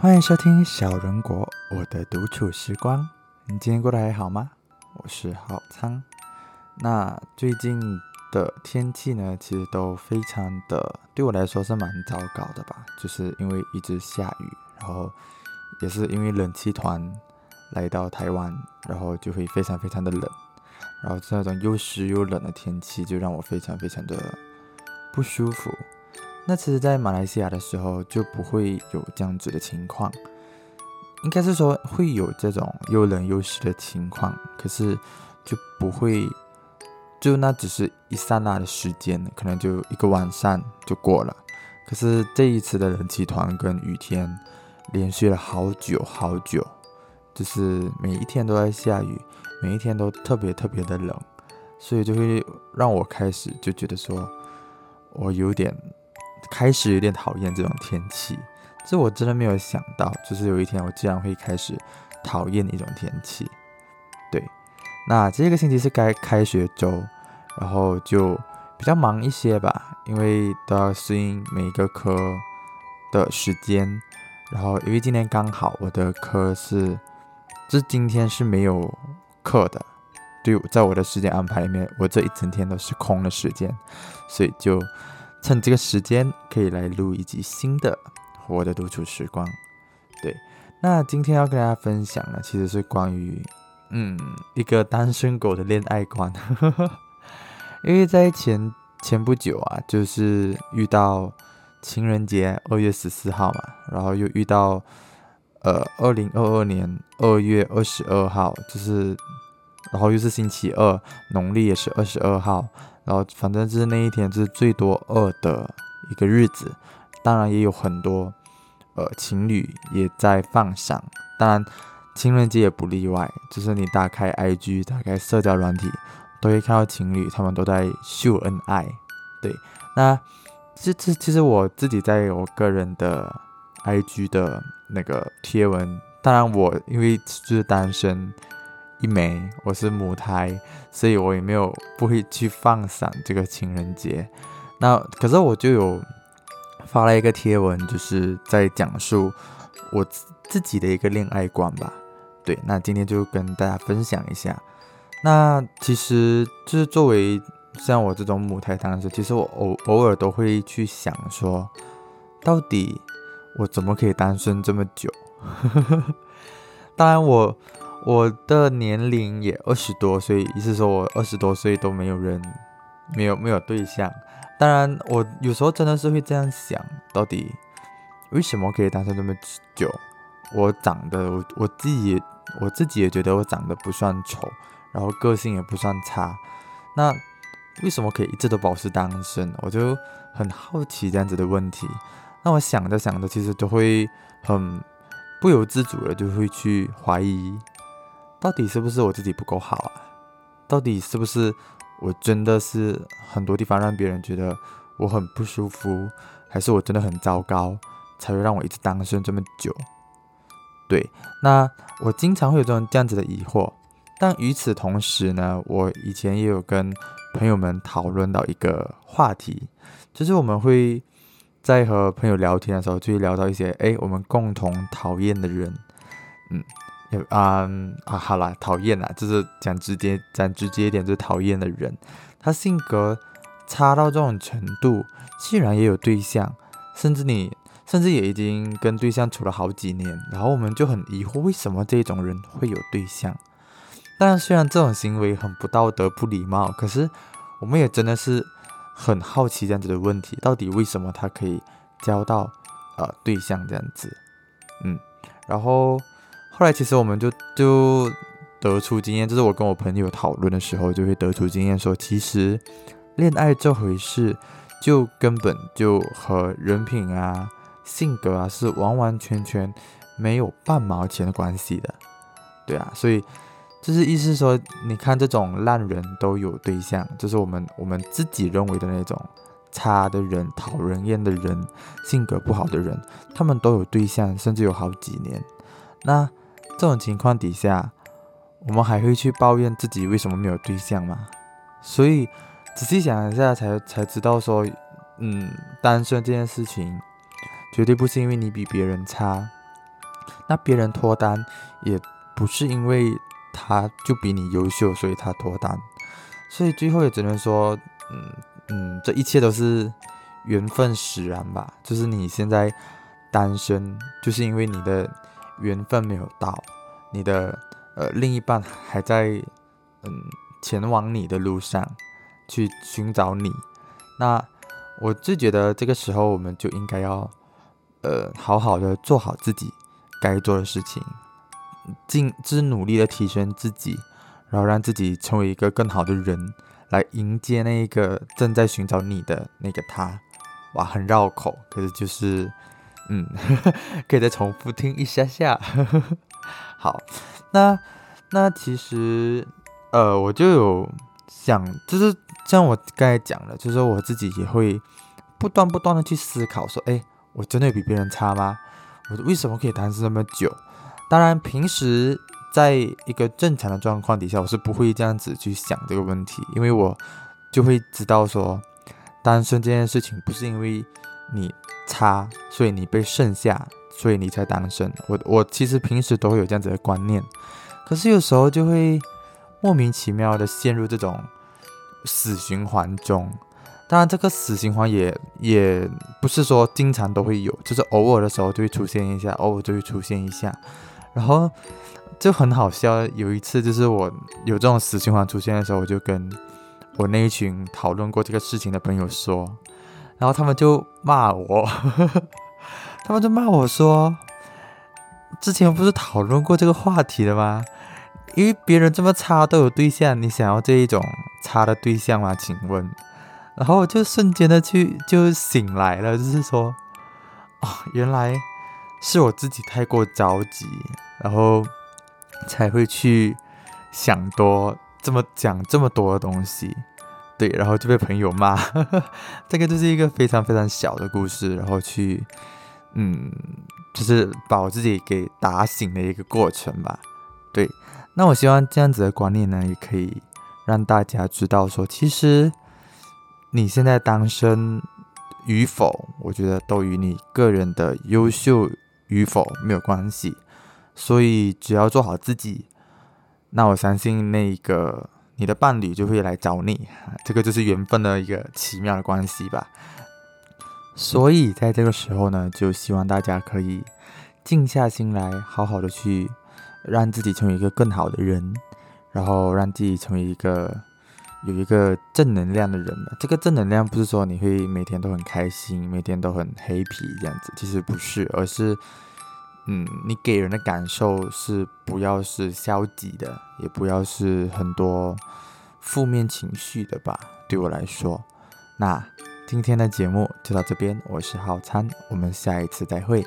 欢迎收听小人国我的独处时光。你今天过得还好吗？我是浩仓。那最近的天气呢，其实都非常的，对我来说是蛮糟糕的吧。就是因为一直下雨，然后也是因为冷气团来到台湾，然后就会非常非常的冷，然后这种又湿又冷的天气，就让我非常非常的不舒服。那其实，在马来西亚的时候就不会有这样子的情况，应该是说会有这种又冷又湿的情况，可是就不会，就那只是一刹那的时间，可能就一个晚上就过了。可是这一次的冷气团跟雨天，连续了好久好久，就是每一天都在下雨，每一天都特别特别的冷，所以就会让我开始就觉得说，我有点。开始有点讨厌这种天气，这我真的没有想到，就是有一天我竟然会开始讨厌一种天气。对，那这个星期是该开学周，然后就比较忙一些吧，因为都要适应每一个科的时间。然后因为今天刚好我的科是，这今天是没有课的，对，在我的时间安排里面，我这一整天都是空的时间，所以就。趁这个时间可以来录一集新的我的独处时光。对，那今天要跟大家分享的其实是关于嗯一个单身狗的恋爱观。因为在前前不久啊，就是遇到情人节二月十四号嘛，然后又遇到呃二零二二年二月二十二号，就是然后又是星期二，农历也是二十二号。然后反正就是那一天是最多二的一个日子，当然也有很多呃情侣也在放闪，当然情人节也不例外，就是你打开 IG 打开社交软体，都会看到情侣他们都在秀恩爱。对，那这这其实我自己在我个人的 IG 的那个贴文，当然我因为就是单身。一枚，我是母胎，所以我也没有不会去放闪这个情人节。那可是我就有发了一个贴文，就是在讲述我自己的一个恋爱观吧。对，那今天就跟大家分享一下。那其实就是作为像我这种母胎单身，其实我偶偶尔都会去想说，到底我怎么可以单身这么久？当然。我我的年龄也二十多岁，意思说我二十多岁都没有人，没有没有对象。当然，我有时候真的是会这样想，到底为什么可以单身这么久？我长得，我我自己我自己也觉得我长得不算丑，然后个性也不算差，那为什么可以一直都保持单身？我就很好奇这样子的问题。那我想着想着，其实都会很不由自主的就会去怀疑。到底是不是我自己不够好啊？到底是不是我真的是很多地方让别人觉得我很不舒服，还是我真的很糟糕，才会让我一直单身这么久？对，那我经常会有这种这样子的疑惑。但与此同时呢，我以前也有跟朋友们讨论到一个话题，就是我们会在和朋友聊天的时候，就会聊到一些哎，我们共同讨厌的人，嗯。啊啊，好啦，讨厌啊，就是讲直接讲直接一点，就是讨厌的人，他性格差到这种程度，既然也有对象，甚至你甚至也已经跟对象处了好几年，然后我们就很疑惑，为什么这种人会有对象？但虽然这种行为很不道德、不礼貌，可是我们也真的是很好奇这样子的问题，到底为什么他可以交到呃对象这样子？嗯，然后。后来其实我们就就得出经验，就是我跟我朋友讨论的时候，就会得出经验说，其实恋爱这回事，就根本就和人品啊、性格啊是完完全全没有半毛钱的关系的，对啊，所以就是意思说，你看这种烂人都有对象，就是我们我们自己认为的那种差的人、讨人厌的人、性格不好的人，他们都有对象，甚至有好几年，那。这种情况底下，我们还会去抱怨自己为什么没有对象吗？所以仔细想一下，才才知道说，嗯，单身这件事情绝对不是因为你比别人差，那别人脱单也不是因为他就比你优秀，所以他脱单。所以最后也只能说，嗯嗯，这一切都是缘分使然吧。就是你现在单身，就是因为你的缘分没有到，你的呃另一半还在嗯前往你的路上去寻找你。那我就觉得这个时候我们就应该要呃好好的做好自己该做的事情，尽之努力的提升自己。然后让自己成为一个更好的人，来迎接那一个正在寻找你的那个他。哇，很绕口，可是就是，嗯，可以再重复听一下下。好，那那其实，呃，我就有想，就是像我刚才讲的，就是我自己也会不断不断的去思考，说，哎，我真的有比别人差吗？我为什么可以单身那么久？当然，平时。在一个正常的状况底下，我是不会这样子去想这个问题，因为我就会知道说，单身这件事情不是因为你差，所以你被剩下，所以你才单身。我我其实平时都会有这样子的观念，可是有时候就会莫名其妙的陷入这种死循环中。当然，这个死循环也也不是说经常都会有，就是偶尔的时候就会出现一下，偶尔就会出现一下，然后。就很好笑，有一次就是我有这种死循环出现的时候，我就跟我那一群讨论过这个事情的朋友说，然后他们就骂我，他们就骂我说，之前不是讨论过这个话题的吗？因为别人这么差都有对象，你想要这一种差的对象吗？请问，然后我就瞬间的去就醒来了，就是说，哦，原来是我自己太过着急，然后。才会去想多这么讲这么多的东西，对，然后就被朋友骂。这个就是一个非常非常小的故事，然后去，嗯，就是把我自己给打醒的一个过程吧。对，那我希望这样子的观念呢，也可以让大家知道说，其实你现在单身与否，我觉得都与你个人的优秀与否没有关系。所以只要做好自己，那我相信那个你的伴侣就会来找你，这个就是缘分的一个奇妙的关系吧。所以在这个时候呢，就希望大家可以静下心来，好好的去让自己成为一个更好的人，然后让自己成为一个有一个正能量的人。这个正能量不是说你会每天都很开心，每天都很 happy 这样子，其实不是，而是。嗯，你给人的感受是不要是消极的，也不要是很多负面情绪的吧？对我来说，那今天的节目就到这边，我是浩灿，我们下一次再会。